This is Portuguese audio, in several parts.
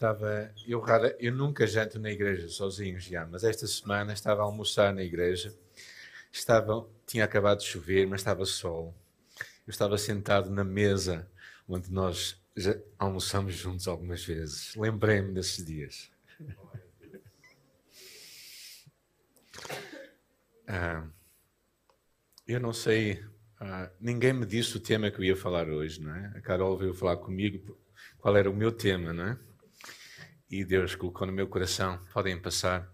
estava. Eu, rara, eu nunca janto na igreja sozinho já, mas esta semana estava a almoçar na igreja. Estava, tinha acabado de chover, mas estava sol. Eu estava sentado na mesa onde nós já almoçamos juntos algumas vezes. Lembrei-me desses dias. Ah, eu não sei, ah, ninguém me disse o tema que eu ia falar hoje, não é? A Carol veio falar comigo qual era o meu tema, não é? E Deus colocou no meu coração, podem passar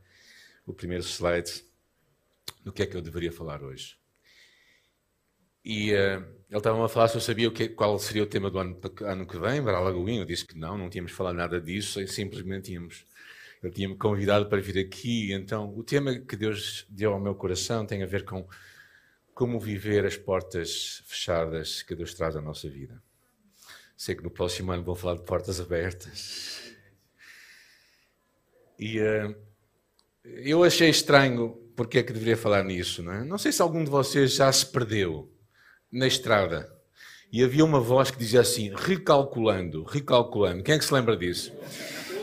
o primeiro slide, do que é que eu deveria falar hoje. E uh, ele estava a falar se eu sabia que, qual seria o tema do ano, ano que vem, para Alagoinho. Eu disse que não, não tínhamos falado nada disso, simplesmente tínhamos. Ele tinha-me convidado para vir aqui. Então, o tema que Deus deu ao meu coração tem a ver com como viver as portas fechadas que Deus traz à nossa vida. Sei que no próximo ano vou falar de portas abertas. E uh, eu achei estranho porque é que deveria falar nisso, não é? Não sei se algum de vocês já se perdeu na estrada e havia uma voz que dizia assim: recalculando, recalculando. Quem é que se lembra disso?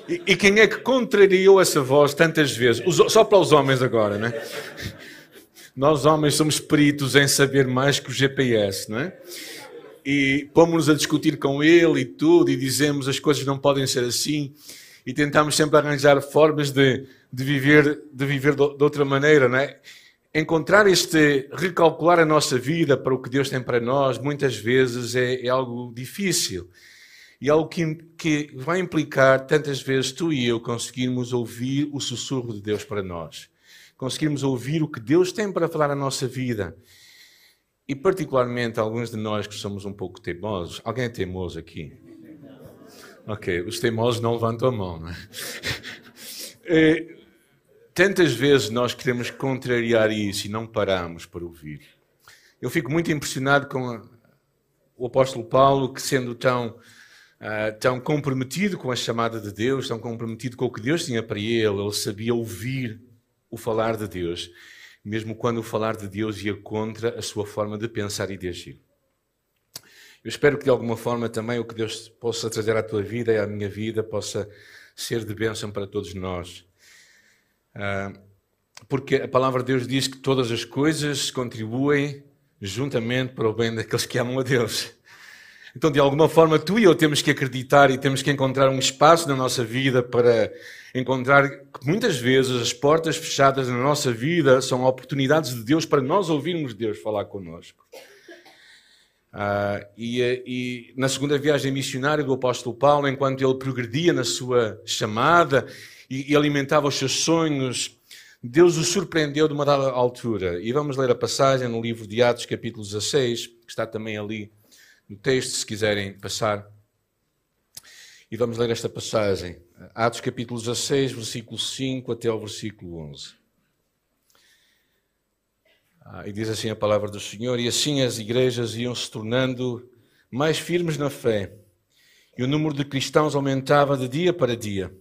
E, e quem é que contrariou essa voz tantas vezes? Os, só para os homens agora, não é? Nós homens somos peritos em saber mais que o GPS, não é? E pomos-nos a discutir com ele e tudo, e dizemos as coisas não podem ser assim, e tentamos sempre arranjar formas de, de viver, de, viver de outra maneira, não é? encontrar este, recalcular a nossa vida para o que Deus tem para nós, muitas vezes é, é algo difícil. E algo que, que vai implicar, tantas vezes, tu e eu conseguirmos ouvir o sussurro de Deus para nós. Conseguirmos ouvir o que Deus tem para falar na nossa vida. E, particularmente, alguns de nós que somos um pouco teimosos. Alguém é teimoso aqui? Ok, os teimosos não levantam a mão, não é? é Tantas vezes nós queremos contrariar isso e não paramos para ouvir. Eu fico muito impressionado com a, o apóstolo Paulo, que sendo tão, uh, tão comprometido com a chamada de Deus, tão comprometido com o que Deus tinha para ele, ele sabia ouvir o falar de Deus, mesmo quando o falar de Deus ia contra a sua forma de pensar e de agir. Eu espero que de alguma forma também o que Deus possa trazer à tua vida e à minha vida possa ser de bênção para todos nós. Ah, porque a palavra de Deus diz que todas as coisas contribuem juntamente para o bem daqueles que amam a Deus. Então, de alguma forma, tu e eu temos que acreditar e temos que encontrar um espaço na nossa vida para encontrar que muitas vezes as portas fechadas na nossa vida são oportunidades de Deus para nós ouvirmos Deus falar connosco. Ah, e, e, na segunda viagem missionária do apóstolo Paulo, enquanto ele progredia na sua chamada e, e alimentava os seus sonhos, Deus o surpreendeu de uma dada altura. E vamos ler a passagem no livro de Atos, capítulo 16, que está também ali no texto, se quiserem passar. E vamos ler esta passagem. Atos, capítulo 16, versículo 5 até ao versículo 11. Ah, e diz assim a palavra do Senhor: E assim as igrejas iam se tornando mais firmes na fé, e o número de cristãos aumentava de dia para dia.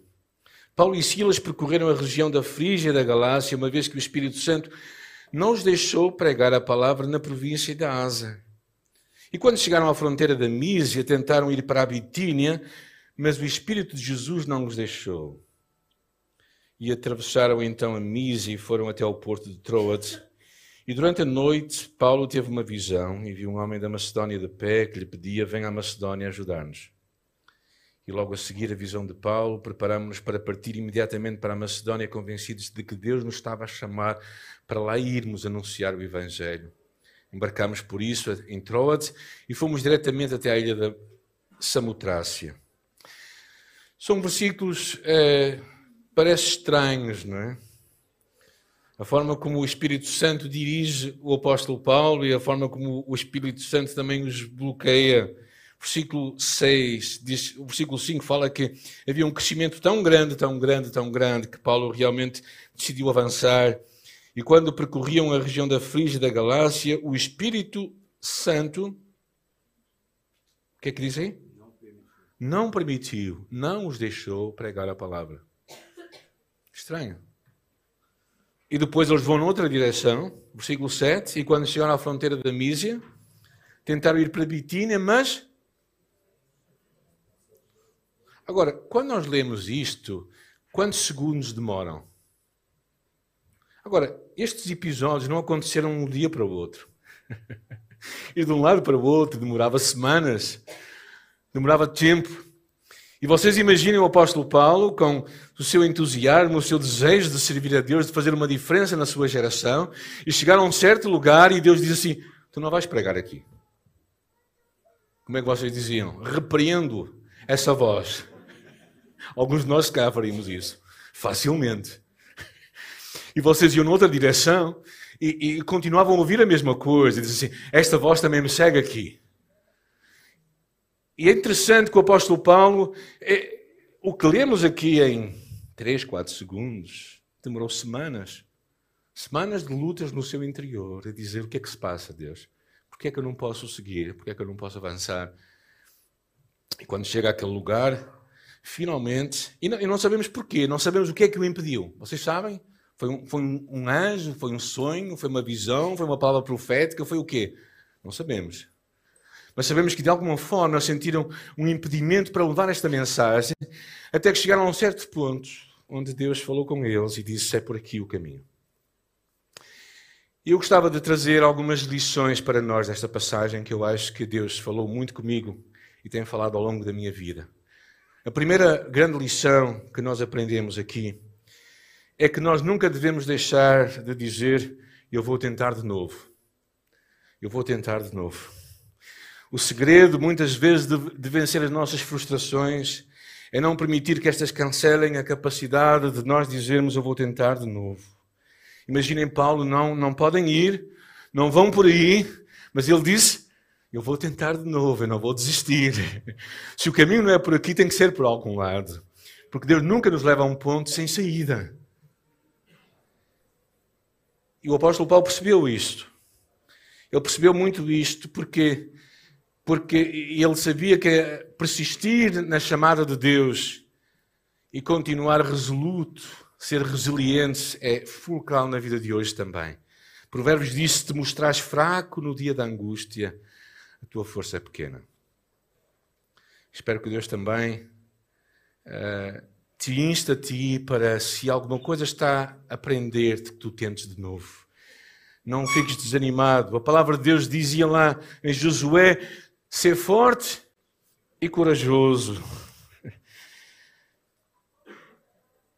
Paulo e Silas percorreram a região da Frígia e da Galácia, uma vez que o Espírito Santo não os deixou pregar a palavra na província da Asa. E quando chegaram à fronteira da Mísia, tentaram ir para a Bitínia, mas o Espírito de Jesus não os deixou. E atravessaram então a Mísia e foram até ao porto de Troade. E durante a noite, Paulo teve uma visão e viu um homem da Macedónia de pé que lhe pedia: Venha à Macedónia ajudar-nos. E logo a seguir a visão de Paulo, preparámos-nos para partir imediatamente para a Macedónia, convencidos de que Deus nos estava a chamar para lá irmos anunciar o Evangelho. Embarcámos por isso em Troade e fomos diretamente até a ilha da Samotrácia. São versículos, é, parece estranhos, não é? A forma como o Espírito Santo dirige o apóstolo Paulo e a forma como o Espírito Santo também os bloqueia versículo 6, diz, o versículo 5 fala que havia um crescimento tão grande, tão grande, tão grande, que Paulo realmente decidiu avançar. E quando percorriam a região da Frígia da Galácia, o Espírito Santo, o que é que diz aí? Não permitiu, não os deixou pregar a palavra. Estranho. E depois eles vão noutra direção, versículo 7, e quando chegaram à fronteira da Mísia, tentaram ir para Bitínia, mas Agora, quando nós lemos isto, quantos segundos demoram? Agora, estes episódios não aconteceram de um dia para o outro. e de um lado para o outro demorava semanas, demorava tempo. E vocês imaginem o apóstolo Paulo com o seu entusiasmo, o seu desejo de servir a Deus, de fazer uma diferença na sua geração, e chegar a um certo lugar e Deus diz assim: Tu não vais pregar aqui. Como é que vocês diziam? Repreendo essa voz. Alguns de nós, cá, faríamos isso. Facilmente. E vocês iam noutra direção e, e continuavam a ouvir a mesma coisa. E assim: Esta voz também me segue aqui. E é interessante que o apóstolo Paulo, é, o que lemos aqui em 3, 4 segundos, demorou semanas. Semanas de lutas no seu interior, a dizer o que é que se passa, Deus. Porquê é que eu não posso seguir? Porquê é que eu não posso avançar? E quando chega àquele lugar, finalmente, e não, e não sabemos porquê, não sabemos o que é que o impediu. Vocês sabem? Foi um, foi um anjo, foi um sonho, foi uma visão, foi uma palavra profética, foi o quê? Não sabemos. Mas sabemos que de alguma forma sentiram um impedimento para levar esta mensagem, até que chegaram a um certo ponto onde Deus falou com eles e disse: É por aqui o caminho. Eu gostava de trazer algumas lições para nós desta passagem que eu acho que Deus falou muito comigo e tem falado ao longo da minha vida. A primeira grande lição que nós aprendemos aqui é que nós nunca devemos deixar de dizer: Eu vou tentar de novo. Eu vou tentar de novo. O segredo, muitas vezes, de, de vencer as nossas frustrações é não permitir que estas cancelem a capacidade de nós dizermos: Eu vou tentar de novo. Imaginem Paulo, não, não podem ir, não vão por aí, mas ele disse: Eu vou tentar de novo, eu não vou desistir. Se o caminho não é por aqui, tem que ser por algum lado. Porque Deus nunca nos leva a um ponto sem saída. E o apóstolo Paulo percebeu isto. Ele percebeu muito isto porque porque ele sabia que persistir na chamada de Deus e continuar resoluto, ser resiliente, é fulcral na vida de hoje também. Provérbios diz: se te mostrares fraco no dia da angústia, a tua força é pequena. Espero que Deus também uh, te insta a ti para, se alguma coisa está a aprender-te, que tu tentes de novo. Não fiques desanimado. A palavra de Deus dizia lá em Josué: ser forte e corajoso.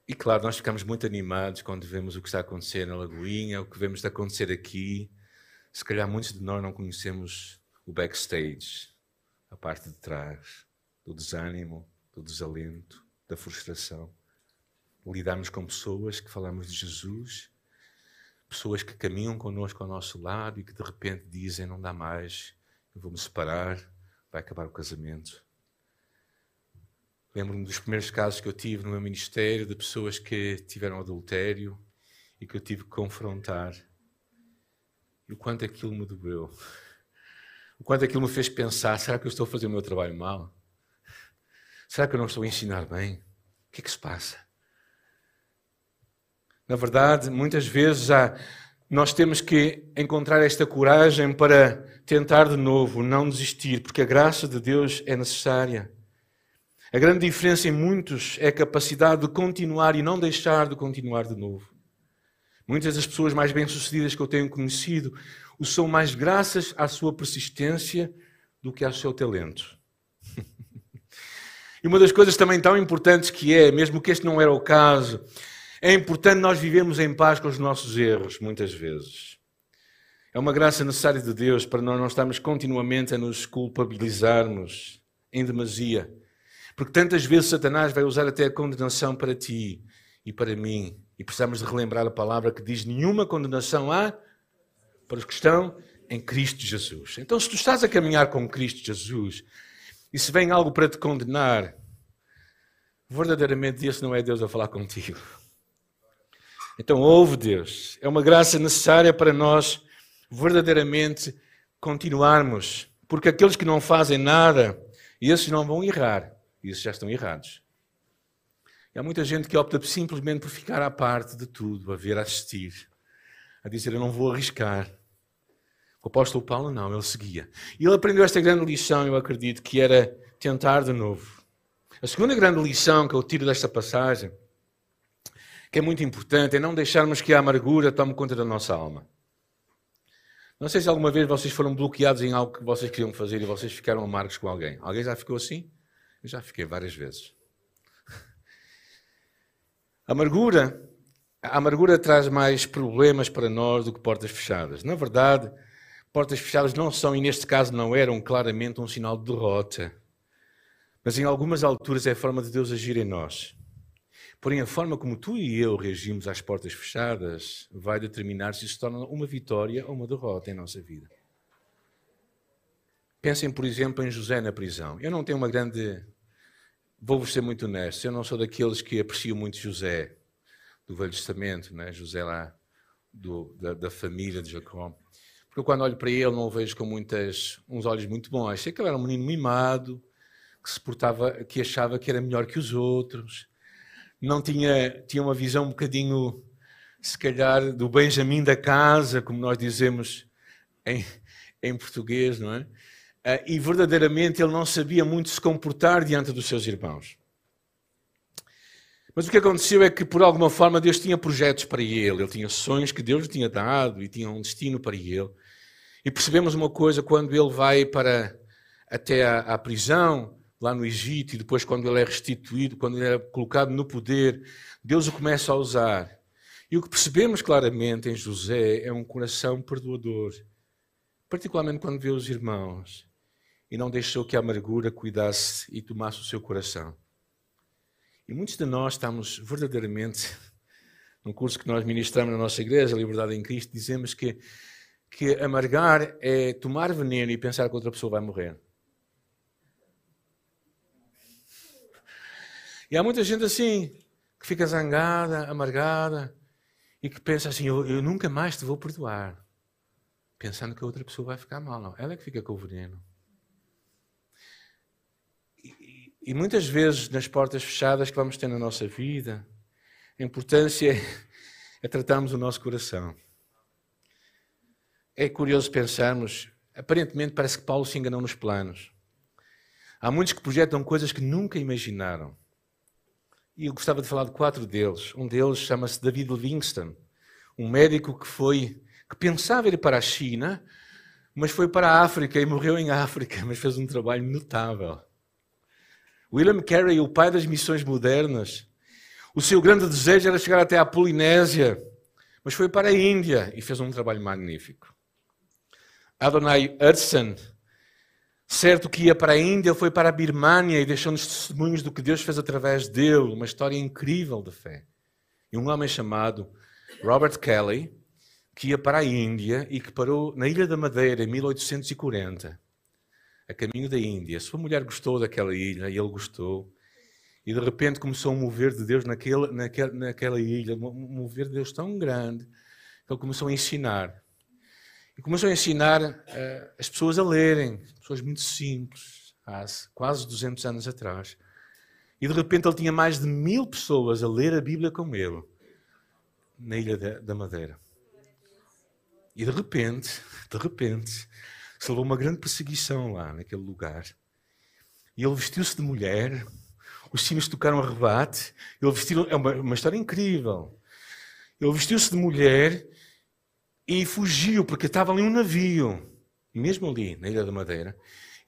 E claro, nós ficamos muito animados quando vemos o que está a acontecer na Lagoinha, o que vemos acontecer aqui. Se calhar muitos de nós não conhecemos o backstage, a parte de trás, do desânimo, do desalento, da frustração. Lidarmos com pessoas que falamos de Jesus, pessoas que caminham connosco ao nosso lado e que de repente dizem: Não dá mais, eu vou me separar, vai acabar o casamento. Lembro-me dos primeiros casos que eu tive no meu ministério de pessoas que tiveram adultério e que eu tive que confrontar. E o quanto aquilo me doeu. O quanto aquilo me fez pensar: será que eu estou a fazer o meu trabalho mal? Será que eu não estou a ensinar bem? O que é que se passa? Na verdade, muitas vezes já nós temos que encontrar esta coragem para tentar de novo, não desistir, porque a graça de Deus é necessária. A grande diferença em muitos é a capacidade de continuar e não deixar de continuar de novo. Muitas das pessoas mais bem-sucedidas que eu tenho conhecido o são mais graças à sua persistência do que ao seu talento. e uma das coisas também tão importantes que é, mesmo que este não era o caso, é importante nós vivermos em paz com os nossos erros, muitas vezes. É uma graça necessária de Deus para nós não estarmos continuamente a nos culpabilizarmos em demasia. Porque tantas vezes Satanás vai usar até a condenação para ti e para mim. E precisamos de relembrar a palavra que diz: nenhuma condenação há para os que estão em Cristo Jesus. Então, se tu estás a caminhar com Cristo Jesus e se vem algo para te condenar, verdadeiramente esse não é Deus a falar contigo. Então, ouve Deus. É uma graça necessária para nós verdadeiramente continuarmos. Porque aqueles que não fazem nada, esses não vão errar. Esses já estão errados. E há muita gente que opta simplesmente por ficar à parte de tudo, a ver, a assistir, a dizer: Eu não vou arriscar. O apóstolo Paulo não, ele seguia. E ele aprendeu esta grande lição, eu acredito, que era tentar de novo. A segunda grande lição que eu tiro desta passagem, que é muito importante, é não deixarmos que a amargura tome conta da nossa alma. Não sei se alguma vez vocês foram bloqueados em algo que vocês queriam fazer e vocês ficaram amargos com alguém. Alguém já ficou assim? Eu já fiquei várias vezes. Amargura, a amargura traz mais problemas para nós do que portas fechadas. Na verdade, portas fechadas não são, e neste caso não eram, claramente um sinal de derrota. Mas em algumas alturas é a forma de Deus agir em nós. Porém, a forma como tu e eu reagimos às portas fechadas vai determinar se isso torna uma vitória ou uma derrota em nossa vida. Pensem, por exemplo, em José na prisão. Eu não tenho uma grande. Vou-vos ser muito honesto, eu não sou daqueles que apreciam muito José, do Velho Testamento, né? José lá do, da, da, família de Jacó. Porque quando olho para ele, não o vejo com muitas, uns olhos muito bons. Achei que ele era um menino mimado, que se portava, que achava que era melhor que os outros não tinha, tinha uma visão um bocadinho, se calhar, do Benjamin da casa, como nós dizemos em, em português, não é? Ah, e verdadeiramente ele não sabia muito se comportar diante dos seus irmãos. Mas o que aconteceu é que, por alguma forma, Deus tinha projetos para ele, ele tinha sonhos que Deus lhe tinha dado e tinha um destino para ele. E percebemos uma coisa quando ele vai para até a, a prisão, lá no Egito e depois quando ele é restituído, quando ele é colocado no poder, Deus o começa a usar. E o que percebemos claramente em José é um coração perdoador, particularmente quando vê os irmãos e não deixou que a amargura cuidasse e tomasse o seu coração. E muitos de nós estamos verdadeiramente, no curso que nós ministramos na nossa igreja, Liberdade em Cristo, dizemos que, que amargar é tomar veneno e pensar que outra pessoa vai morrer. E há muita gente assim, que fica zangada, amargada, e que pensa assim: eu, eu nunca mais te vou perdoar. Pensando que a outra pessoa vai ficar mal. Não, ela é que fica com o veneno. E, e muitas vezes, nas portas fechadas que vamos ter na nossa vida, a importância é, é tratarmos o nosso coração. É curioso pensarmos, aparentemente parece que Paulo se enganou nos planos. Há muitos que projetam coisas que nunca imaginaram. E eu gostava de falar de quatro deles. Um deles chama-se David Livingston, um médico que foi que pensava ir para a China, mas foi para a África e morreu em África, mas fez um trabalho notável. William Carey, o pai das missões modernas, o seu grande desejo era chegar até à Polinésia, mas foi para a Índia e fez um trabalho magnífico. Adonai Hudson, Certo que ia para a Índia, foi para a Birmânia e deixou-nos testemunhos do que Deus fez através dele, uma história incrível de fé. E um homem chamado Robert Kelly, que ia para a Índia e que parou na Ilha da Madeira em 1840, a caminho da Índia. Sua mulher gostou daquela ilha e ele gostou. E de repente começou a mover de Deus naquela, naquela, naquela ilha, um mover de Deus tão grande, que ele começou a ensinar. E começou a ensinar uh, as pessoas a lerem, pessoas muito simples, há quase 200 anos atrás. E de repente ele tinha mais de mil pessoas a ler a Bíblia com ele, na Ilha da Madeira. E de repente, de repente, se levou uma grande perseguição lá, naquele lugar. E ele vestiu-se de mulher, os sinos tocaram a rebate, ele vestiu, é uma, uma história incrível. Ele vestiu-se de mulher e fugiu, porque estava ali um navio, mesmo ali na Ilha da Madeira,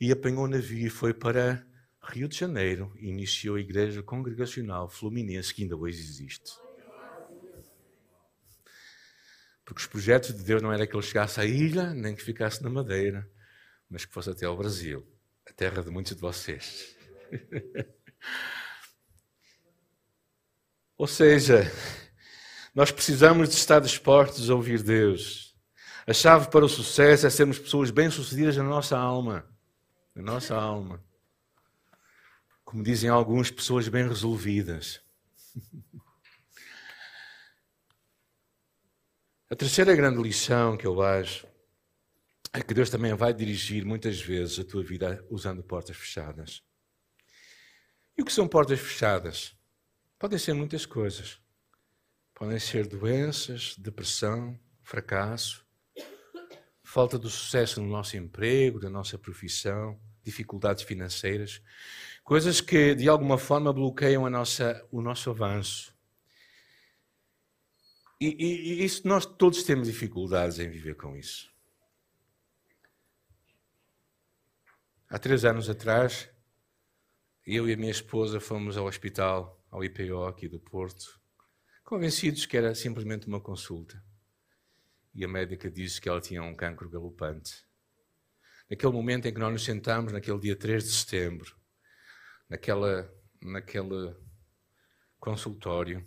e apanhou o navio e foi para Rio de Janeiro e iniciou a Igreja Congregacional Fluminense, que ainda hoje existe. Porque os projetos de Deus não era que ele chegasse à ilha, nem que ficasse na Madeira, mas que fosse até ao Brasil, a terra de muitos de vocês. Ou seja, nós precisamos de estar dispostos a ouvir Deus. A chave para o sucesso é sermos pessoas bem-sucedidas na nossa alma. Na nossa alma. Como dizem alguns, pessoas bem resolvidas. A terceira grande lição que eu acho é que Deus também vai dirigir muitas vezes a tua vida usando portas fechadas. E o que são portas fechadas? Podem ser muitas coisas. Podem ser doenças, depressão, fracasso, falta de sucesso no nosso emprego, na nossa profissão, dificuldades financeiras. Coisas que de alguma forma bloqueiam nossa, o nosso avanço. E, e, e isso nós todos temos dificuldades em viver com isso. Há três anos atrás, eu e a minha esposa fomos ao hospital, ao IPO aqui do Porto, convencidos que era simplesmente uma consulta. E a médica disse que ela tinha um cancro galopante. Naquele momento em que nós nos sentámos, naquele dia 3 de setembro, naquela, naquele consultório,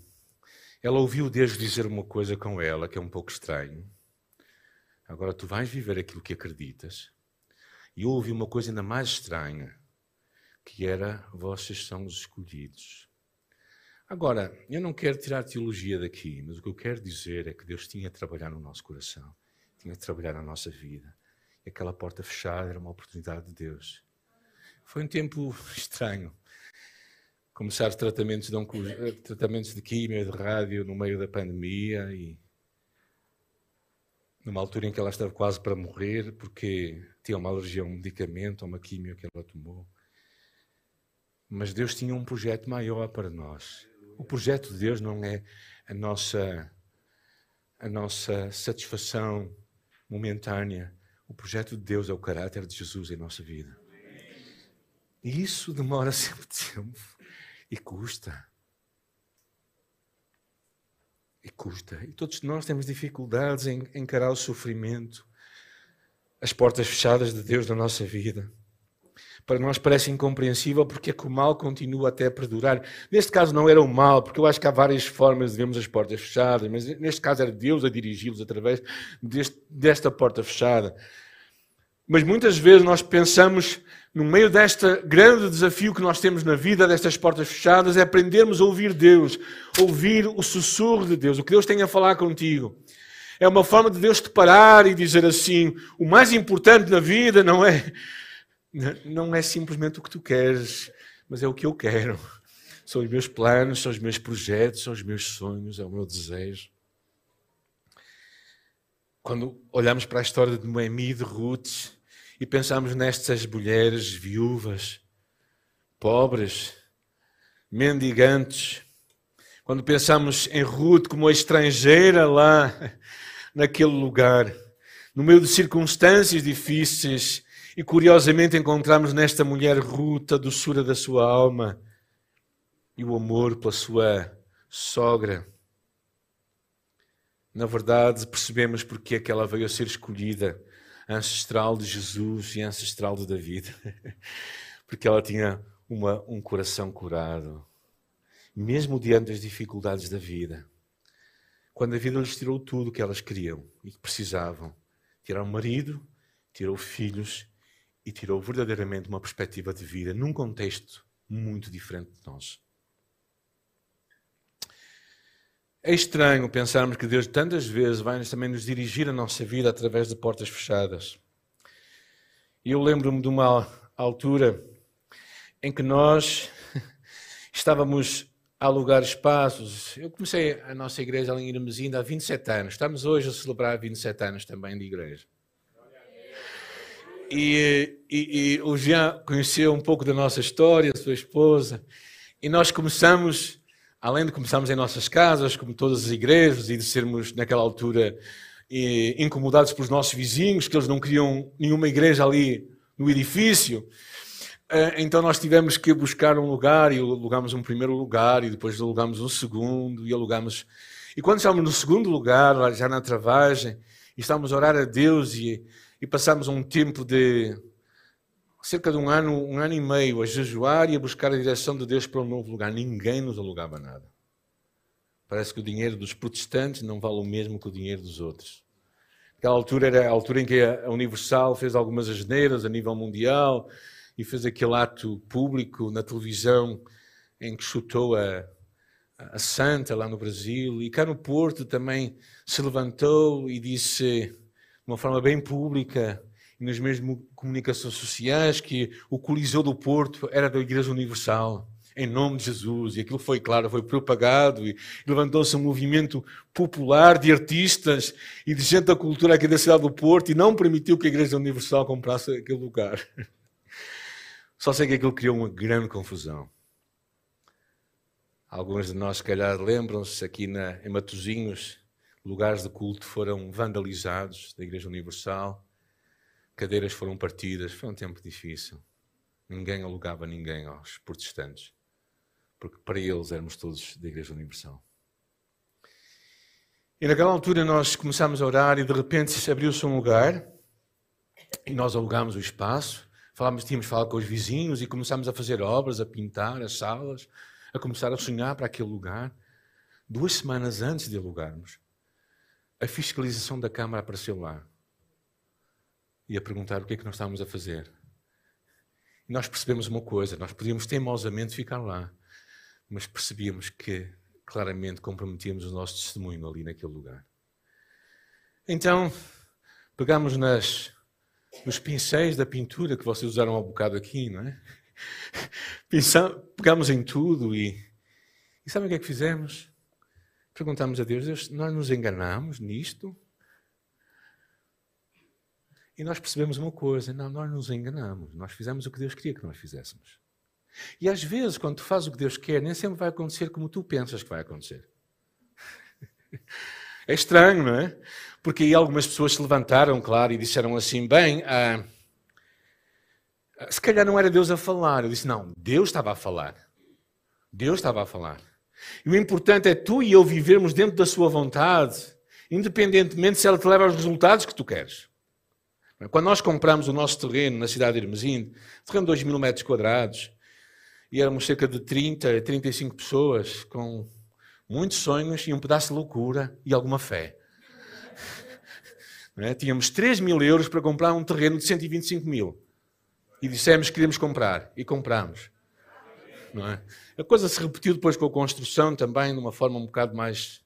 ela ouviu Deus dizer uma coisa com ela que é um pouco estranho. Agora tu vais viver aquilo que acreditas. E eu ouvi uma coisa ainda mais estranha, que era vocês são os escolhidos. Agora, eu não quero tirar teologia daqui, mas o que eu quero dizer é que Deus tinha a trabalhar no nosso coração, tinha a trabalhar na nossa vida. E aquela porta fechada era uma oportunidade de Deus. Foi um tempo estranho. Começar tratamentos de, eh, tratamentos de químio, de rádio no meio da pandemia e numa altura em que ela estava quase para morrer porque tinha uma alergia a um medicamento, a uma químio que ela tomou. Mas Deus tinha um projeto maior para nós. O projeto de Deus não é a nossa, a nossa satisfação momentânea. O projeto de Deus é o caráter de Jesus em nossa vida. E isso demora sempre tempo. E custa. E custa. E todos nós temos dificuldades em encarar o sofrimento, as portas fechadas de Deus na nossa vida para nós parece incompreensível porque é que o mal continua até a perdurar. Neste caso não era o mal, porque eu acho que há várias formas de vermos as portas fechadas, mas neste caso era Deus a dirigi-los através deste, desta porta fechada. Mas muitas vezes nós pensamos, no meio deste grande desafio que nós temos na vida, destas portas fechadas, é aprendermos a ouvir Deus, ouvir o sussurro de Deus, o que Deus tem a falar contigo. É uma forma de Deus te parar e dizer assim: o mais importante na vida não é não é simplesmente o que tu queres, mas é o que eu quero. São os meus planos, são os meus projetos, são os meus sonhos, é o meu desejo. Quando olhamos para a história de Noemi e de Ruth e pensamos nestas mulheres viúvas, pobres, mendigantes, quando pensamos em Ruth como estrangeira lá naquele lugar, no meio de circunstâncias difíceis, e curiosamente encontramos nesta mulher Ruta a doçura da sua alma e o amor pela sua sogra. Na verdade, percebemos porque é que ela veio a ser escolhida, ancestral de Jesus e ancestral de David. Porque ela tinha uma, um coração curado, mesmo diante das dificuldades da vida. Quando a vida lhes tirou tudo o que elas queriam e que precisavam, tirou o marido, tirou filhos e tirou verdadeiramente uma perspectiva de vida num contexto muito diferente de nós. É estranho pensarmos que Deus tantas vezes vai também nos dirigir a nossa vida através de portas fechadas. E eu lembro-me de uma altura em que nós estávamos a alugar espaços. Eu comecei a nossa igreja ali em Irmezinda há 27 anos. Estamos hoje a celebrar 27 anos também de igreja. E, e, e, o Jean conheceu um pouco da nossa história, a sua esposa, e nós começamos, além de começarmos em nossas casas, como todas as igrejas, e de sermos naquela altura incomodados pelos nossos vizinhos, que eles não queriam nenhuma igreja ali no edifício, eh, então nós tivemos que buscar um lugar e alugámos um primeiro lugar e depois alugámos um segundo e alugámos. E quando estávamos no segundo lugar, já na travagem, e estávamos a orar a Deus e e passámos um tempo de cerca de um ano, um ano e meio a jejuar e a buscar a direção de Deus para um novo lugar. Ninguém nos alugava nada. Parece que o dinheiro dos protestantes não vale o mesmo que o dinheiro dos outros. Aquela altura era a altura em que a Universal fez algumas asneiras a nível mundial e fez aquele ato público na televisão em que chutou a, a Santa lá no Brasil. E cá no Porto também se levantou e disse de uma forma bem pública e nas mesmas comunicações sociais que o Coliseu do Porto era da Igreja Universal, em nome de Jesus. E aquilo foi, claro, foi propagado e levantou-se um movimento popular de artistas e de gente da cultura aqui da cidade do Porto e não permitiu que a Igreja Universal comprasse aquele lugar. Só sei que aquilo criou uma grande confusão. Alguns de nós, se calhar, lembram-se aqui na, em Matozinhos, lugares de culto foram vandalizados da Igreja Universal, cadeiras foram partidas, foi um tempo difícil. Ninguém alugava ninguém aos protestantes, porque para eles éramos todos da Igreja Universal. E naquela altura nós começámos a orar e de repente abriu-se um lugar e nós alugámos o espaço, falámos, tínhamos falado com os vizinhos e começámos a fazer obras, a pintar as salas, a começar a sonhar para aquele lugar. Duas semanas antes de alugarmos, a fiscalização da Câmara apareceu lá e a perguntar o que é que nós estávamos a fazer. E nós percebemos uma coisa: nós podíamos teimosamente ficar lá, mas percebíamos que claramente comprometíamos o nosso testemunho ali naquele lugar. Então, pegamos nas, nos pincéis da pintura que vocês usaram há um bocado aqui, não é? pegamos em tudo e, e sabem o que é que fizemos? Perguntamos a Deus, Deus, nós nos enganamos nisto? E nós percebemos uma coisa, não, nós nos enganamos, nós fizemos o que Deus queria que nós fizéssemos. E às vezes, quando tu fazes o que Deus quer, nem sempre vai acontecer como tu pensas que vai acontecer. É estranho, não é? Porque aí algumas pessoas se levantaram, claro, e disseram assim: bem, ah, se calhar não era Deus a falar. Eu disse: não, Deus estava a falar. Deus estava a falar. E o importante é tu e eu vivermos dentro da Sua vontade, independentemente se ela te leva aos resultados que tu queres. Quando nós compramos o nosso terreno na cidade de Hermesinde, terreno de 2 mil metros quadrados, e éramos cerca de 30, 35 pessoas com muitos sonhos e um pedaço de loucura e alguma fé. É? Tínhamos 3 mil euros para comprar um terreno de 125 mil. E dissemos que queríamos comprar. E compramos. Não é? A coisa se repetiu depois com a construção também, de uma forma um bocado mais,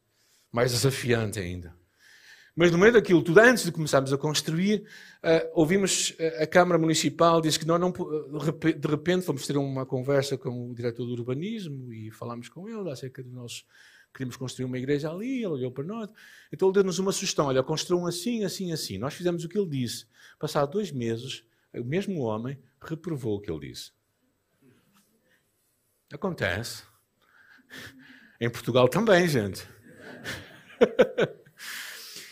mais desafiante ainda. Mas no meio daquilo tudo, antes de começarmos a construir, uh, ouvimos a Câmara Municipal disse que nós não, de repente fomos ter uma conversa com o diretor do urbanismo e falámos com ele acerca de nós queríamos construir uma igreja ali, ele olhou para nós, então ele deu-nos uma sugestão, olha, construam assim, assim, assim. Nós fizemos o que ele disse. Passados dois meses, o mesmo homem reprovou o que ele disse. Acontece. Em Portugal também, gente.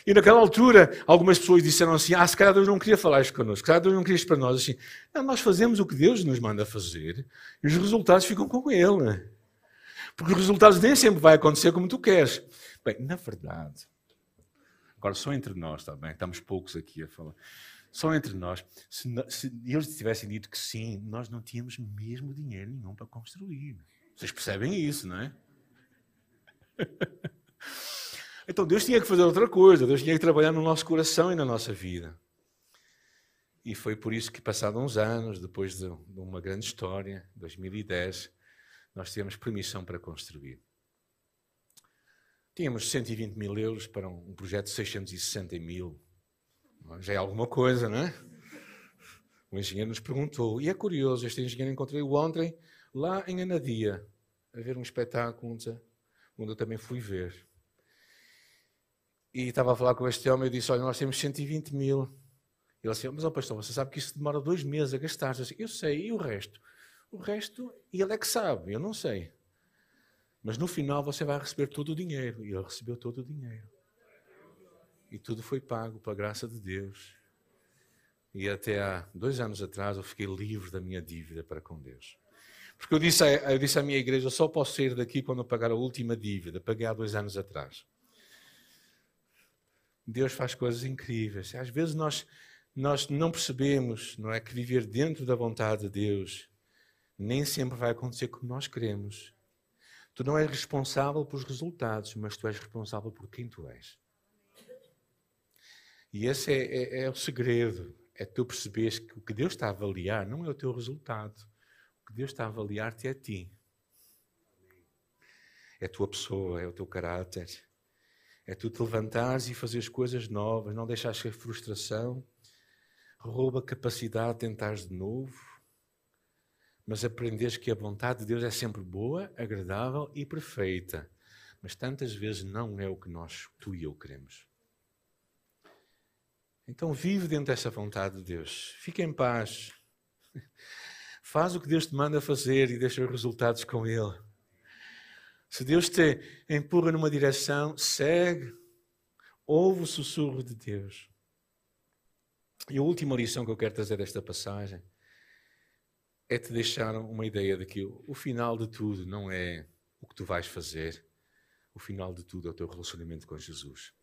E naquela altura, algumas pessoas disseram assim: Ah, se calhar Deus não queria falar isto connosco, se calhar Deus não queria isto para nós. Assim, não, nós fazemos o que Deus nos manda fazer e os resultados ficam com Ele. Porque os resultados nem sempre vai acontecer como tu queres. Bem, na verdade, agora só entre nós, está bem? Estamos poucos aqui a falar. Só entre nós, se, se eles tivessem dito que sim, nós não tínhamos mesmo dinheiro nenhum para construir. Vocês percebem isso, não é? Então Deus tinha que fazer outra coisa, Deus tinha que trabalhar no nosso coração e na nossa vida. E foi por isso que, passados uns anos, depois de uma grande história, 2010, nós tivemos permissão para construir. Tínhamos 120 mil euros para um projeto de 660 mil. Já é alguma coisa, não é? O engenheiro nos perguntou, e é curioso, este engenheiro encontrei-o ontem lá em Anadia, a ver um espetáculo onde eu também fui ver. E estava a falar com este homem e disse: Olha, nós temos 120 mil. Ele disse: Mas, ó pastor, você sabe que isso demora dois meses a gastar. Eu, disse, eu sei, e o resto? O resto, ele é que sabe, eu não sei. Mas no final você vai receber todo o dinheiro. E ele recebeu todo o dinheiro. E tudo foi pago pela graça de Deus. E até há dois anos atrás eu fiquei livre da minha dívida para com Deus. Porque eu disse, eu disse à minha igreja: eu só posso sair daqui quando eu pagar a última dívida. Paguei há dois anos atrás. Deus faz coisas incríveis. Às vezes nós, nós não percebemos não é, que viver dentro da vontade de Deus nem sempre vai acontecer como nós queremos. Tu não és responsável pelos resultados, mas tu és responsável por quem tu és. E esse é, é, é o segredo. É tu perceberes que o que Deus está a avaliar não é o teu resultado. O que Deus está a avaliar-te é a ti. É a tua pessoa, é o teu caráter. É tu te levantares e fazeres coisas novas, não deixares que a frustração rouba a capacidade de tentares de novo, mas aprenderes que a vontade de Deus é sempre boa, agradável e perfeita. Mas tantas vezes não é o que nós, tu e eu, queremos. Então vive dentro dessa vontade de Deus. Fica em paz. Faz o que Deus te manda fazer e deixa os resultados com Ele. Se Deus te empurra numa direção, segue, ouve o sussurro de Deus. E a última lição que eu quero trazer desta passagem é te deixar uma ideia de que o final de tudo não é o que tu vais fazer, o final de tudo é o teu relacionamento com Jesus.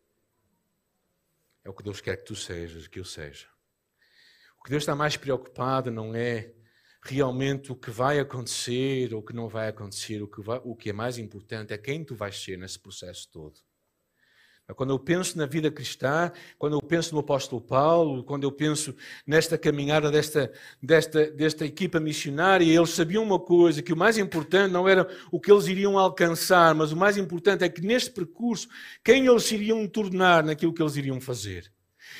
É o que Deus quer que tu sejas, que eu seja. O que Deus está mais preocupado não é realmente o que vai acontecer ou o que não vai acontecer. O que, vai, o que é mais importante é quem tu vais ser nesse processo todo. Quando eu penso na vida cristã, quando eu penso no apóstolo Paulo, quando eu penso nesta caminhada desta, desta, desta equipa missionária, eles sabiam uma coisa, que o mais importante não era o que eles iriam alcançar, mas o mais importante é que neste percurso, quem eles iriam tornar naquilo que eles iriam fazer.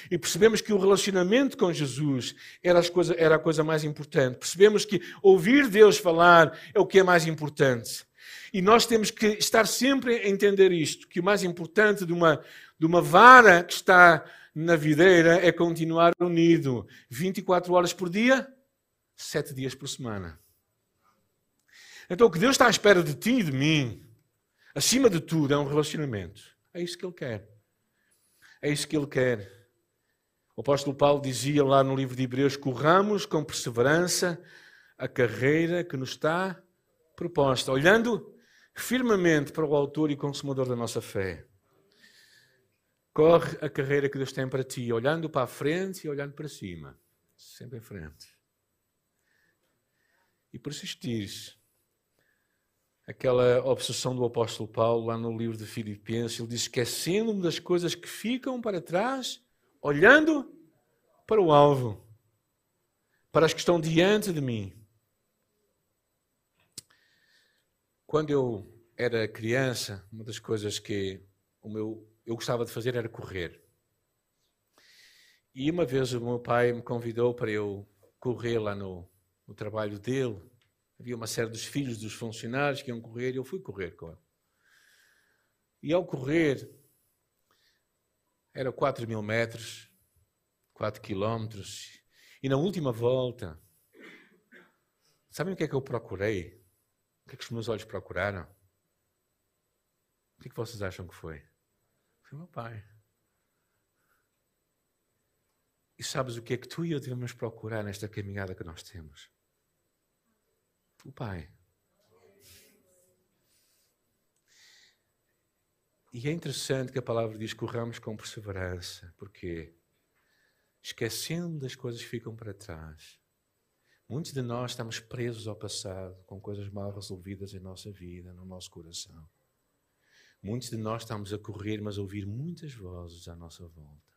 E percebemos que o relacionamento com Jesus era, coisa, era a coisa mais importante. Percebemos que ouvir Deus falar é o que é mais importante. E nós temos que estar sempre a entender isto: que o mais importante de uma, de uma vara que está na videira é continuar unido 24 horas por dia, 7 dias por semana. Então o que Deus está à espera de ti e de mim, acima de tudo, é um relacionamento. É isso que Ele quer. É isso que Ele quer. O apóstolo Paulo dizia lá no livro de Hebreus: corramos com perseverança a carreira que nos está proposta, olhando firmemente para o autor e consumador da nossa fé. Corre a carreira que Deus tem para ti, olhando para a frente e olhando para cima. Sempre em frente. E persistires. Aquela obsessão do apóstolo Paulo lá no livro de Filipenses, ele diz: esquecendo-me das coisas que ficam para trás, olhando para o alvo, para as que estão diante de mim. Quando eu era criança, uma das coisas que o meu, eu gostava de fazer era correr. E uma vez o meu pai me convidou para eu correr lá no, no trabalho dele. Havia uma série dos filhos dos funcionários que iam correr e eu fui correr com ele. E ao correr, era 4 mil metros, 4 quilómetros, e na última volta, sabem o que é que eu procurei? O que, é que os meus olhos procuraram? O que, é que vocês acham que foi? Foi meu pai. E sabes o que é que tu e eu devemos procurar nesta caminhada que nós temos? O Pai. E é interessante que a palavra diz: corramos com perseverança. Porquê? Esquecendo das coisas que ficam para trás Muitos de nós estamos presos ao passado, com coisas mal resolvidas em nossa vida, no nosso coração. Muitos de nós estamos a correr, mas a ouvir muitas vozes à nossa volta.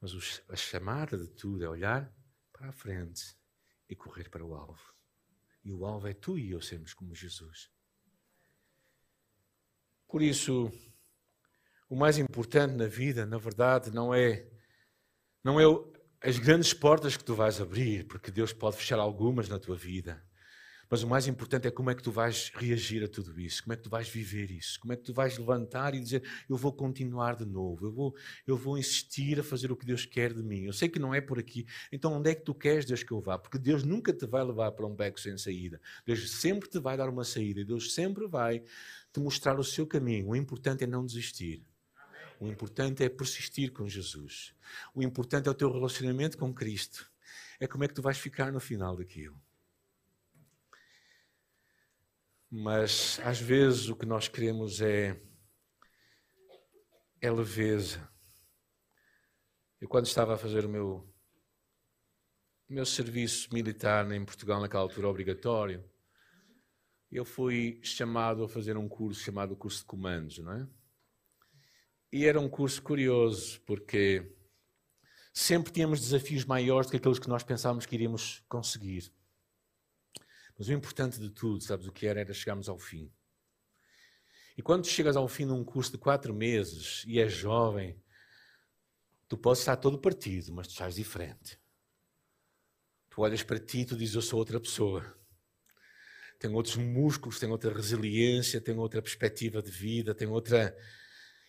Mas a chamada de tudo é olhar para a frente e correr para o alvo. E o alvo é tu e eu sermos como Jesus. Por isso, o mais importante na vida, na verdade, não é não é as grandes portas que tu vais abrir, porque Deus pode fechar algumas na tua vida. Mas o mais importante é como é que tu vais reagir a tudo isso, como é que tu vais viver isso, como é que tu vais levantar e dizer: Eu vou continuar de novo, eu vou, eu vou insistir a fazer o que Deus quer de mim. Eu sei que não é por aqui, então onde é que tu queres, Deus, que eu vá? Porque Deus nunca te vai levar para um beco sem saída. Deus sempre te vai dar uma saída, Deus sempre vai te mostrar o seu caminho. O importante é não desistir. O importante é persistir com Jesus. O importante é o teu relacionamento com Cristo. É como é que tu vais ficar no final daquilo. Mas às vezes o que nós queremos é, é leveza. Eu, quando estava a fazer o meu, o meu serviço militar em Portugal, naquela altura obrigatório, eu fui chamado a fazer um curso chamado curso de comandos, não é? E era um curso curioso, porque sempre tínhamos desafios maiores do que aqueles que nós pensávamos que iríamos conseguir. Mas o importante de tudo, sabes o que era? Era chegarmos ao fim. E quando chegas ao fim de um curso de quatro meses e és jovem, tu podes estar todo partido, mas tu estás diferente. Tu olhas para ti e tu dizes: Eu sou outra pessoa. Tenho outros músculos, tenho outra resiliência, tenho outra perspectiva de vida, tenho outra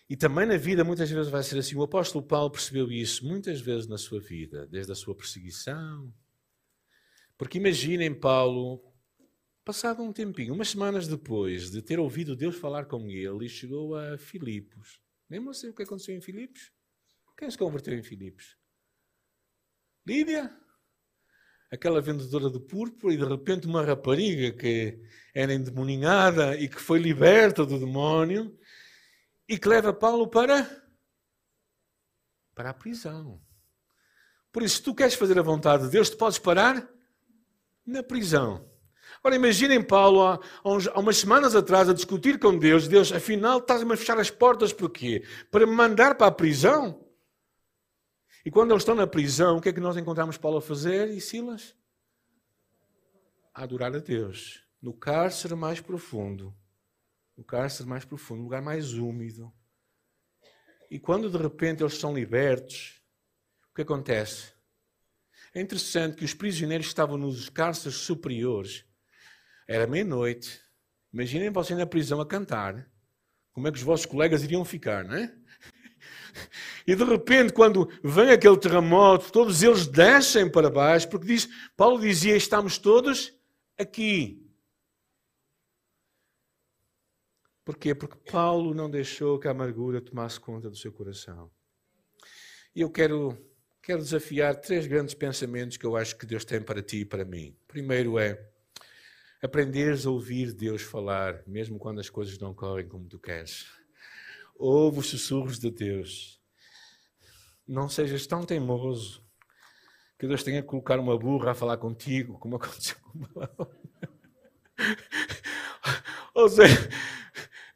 e também na vida muitas vezes vai ser assim. O apóstolo Paulo percebeu isso muitas vezes na sua vida, desde a sua perseguição, Porque imaginem Paulo, passado um tempinho, umas semanas depois de ter ouvido Deus falar com ele, e chegou a Filipos. Lembram-se o que aconteceu em Filipos? Quem se converteu em Filipos? Lídia? Aquela vendedora de púrpura e de repente uma rapariga que era endemoninhada e que foi liberta do demónio e que leva Paulo para para a prisão. Por isso, se tu queres fazer a vontade de Deus, tu podes parar na prisão. Ora, imaginem Paulo há, há umas semanas atrás a discutir com Deus. Deus, afinal, estás-me a fechar as portas porquê? Para me mandar para a prisão? E quando eles estão na prisão, o que é que nós encontramos Paulo a fazer e Silas? A adorar a Deus. No cárcere mais profundo. No cárcere mais profundo, no lugar mais úmido. E quando de repente eles são libertos, o que acontece? É interessante que os prisioneiros estavam nos cárceres superiores, era meia-noite, imaginem vocês na prisão a cantar, como é que os vossos colegas iriam ficar, não é? E de repente, quando vem aquele terremoto, todos eles descem para baixo, porque diz, Paulo dizia: estamos todos aqui. Porquê? Porque Paulo não deixou que a amargura tomasse conta do seu coração. E eu quero quero desafiar três grandes pensamentos que eu acho que Deus tem para ti e para mim. Primeiro é aprenderes a ouvir Deus falar, mesmo quando as coisas não correm como tu queres. Ouve os sussurros de Deus. Não sejas tão teimoso que Deus tenha que colocar uma burra a falar contigo, como aconteceu com Balaão. Ou seja,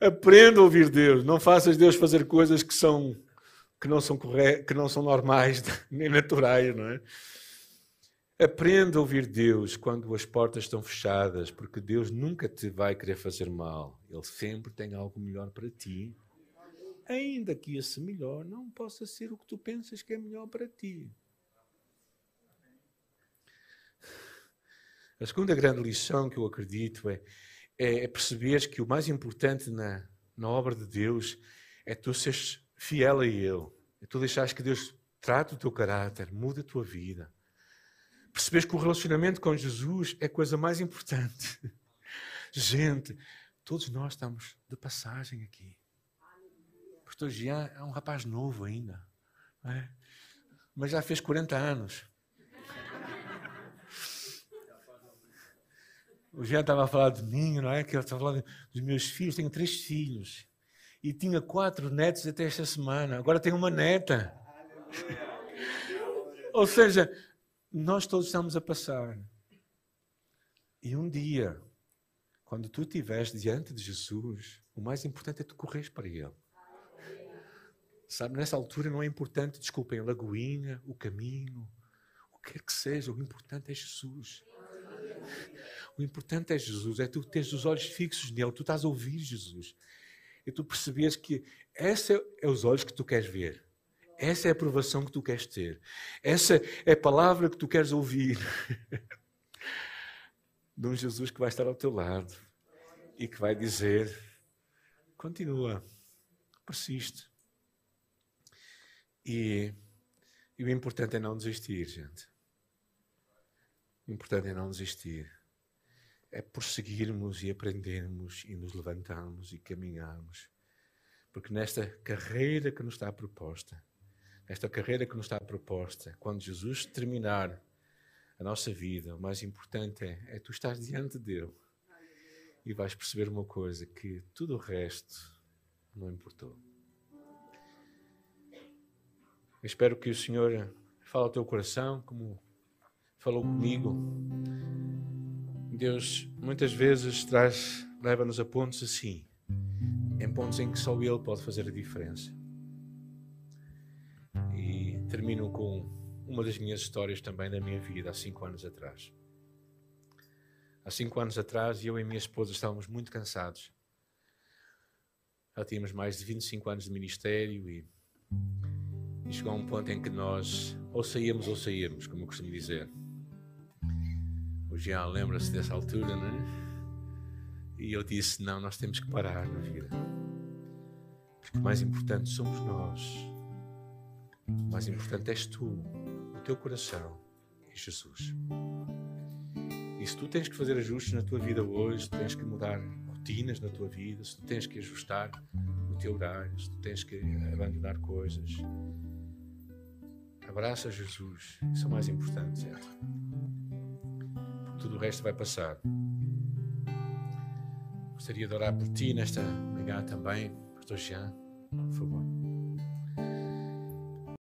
aprenda a ouvir Deus. Não faças Deus fazer coisas que são que não são, corre... que não são normais nem naturais, não é? Aprenda a ouvir Deus quando as portas estão fechadas, porque Deus nunca te vai querer fazer mal. Ele sempre tem algo melhor para ti. Ainda que esse melhor não possa ser o que tu pensas que é melhor para ti. A segunda grande lição que eu acredito é, é, é perceber que o mais importante na, na obra de Deus é tu seres fiel a Ele. E tu deixares que Deus trate o teu caráter, mude a tua vida. Percebes que o relacionamento com Jesus é a coisa mais importante. Gente, todos nós estamos de passagem aqui. Pastor Jean é um rapaz novo ainda, é? mas já fez 40 anos. O Jean estava a falar de mim, não é? Que eu estava falando dos meus filhos. Tenho três filhos e tinha quatro netos até esta semana. Agora tem uma neta. Ou seja, nós todos estamos a passar. E um dia, quando tu estiveres diante de Jesus, o mais importante é tu correres para Ele. Sabe, nessa altura não é importante, desculpem, a lagoinha, o caminho, o que quer que seja, o importante é Jesus. O importante é Jesus, é tu teres os olhos fixos nele, tu estás a ouvir Jesus e tu percebes que essa é os olhos que tu queres ver. Essa é a aprovação que tu queres ter. Essa é a palavra que tu queres ouvir. de um Jesus que vai estar ao teu lado e que vai dizer: continua, persiste. E, e o importante é não desistir, gente. O importante é não desistir é prosseguirmos e aprendermos e nos levantarmos e caminharmos. Porque nesta carreira que nos está proposta, nesta carreira que nos está proposta, quando Jesus terminar a nossa vida, o mais importante é, é tu estás diante dele e vais perceber uma coisa, que tudo o resto não importou. Eu espero que o Senhor fale ao teu coração, como falou comigo. Deus muitas vezes traz, leva-nos a pontos assim, em pontos em que só Ele pode fazer a diferença. E termino com uma das minhas histórias também da minha vida, há cinco anos atrás. Há cinco anos atrás, eu e minha esposa estávamos muito cansados. Já tínhamos mais de 25 anos de ministério e, e chegou a um ponto em que nós ou saíamos ou saíamos, como eu costumo dizer. O Jean lembra-se dessa altura, não é? E eu disse: não, nós temos que parar na vida. Porque o mais importante somos nós. O mais importante és tu, o teu coração e Jesus. E se tu tens que fazer ajustes na tua vida hoje, tens que mudar rotinas na tua vida, se tu tens que ajustar o teu horário, se tu tens que abandonar coisas, abraça Jesus. Isso é o mais importante, certo? tudo o resto vai passar. Gostaria de orar por ti nesta manhã também, Pastor Jean, por favor.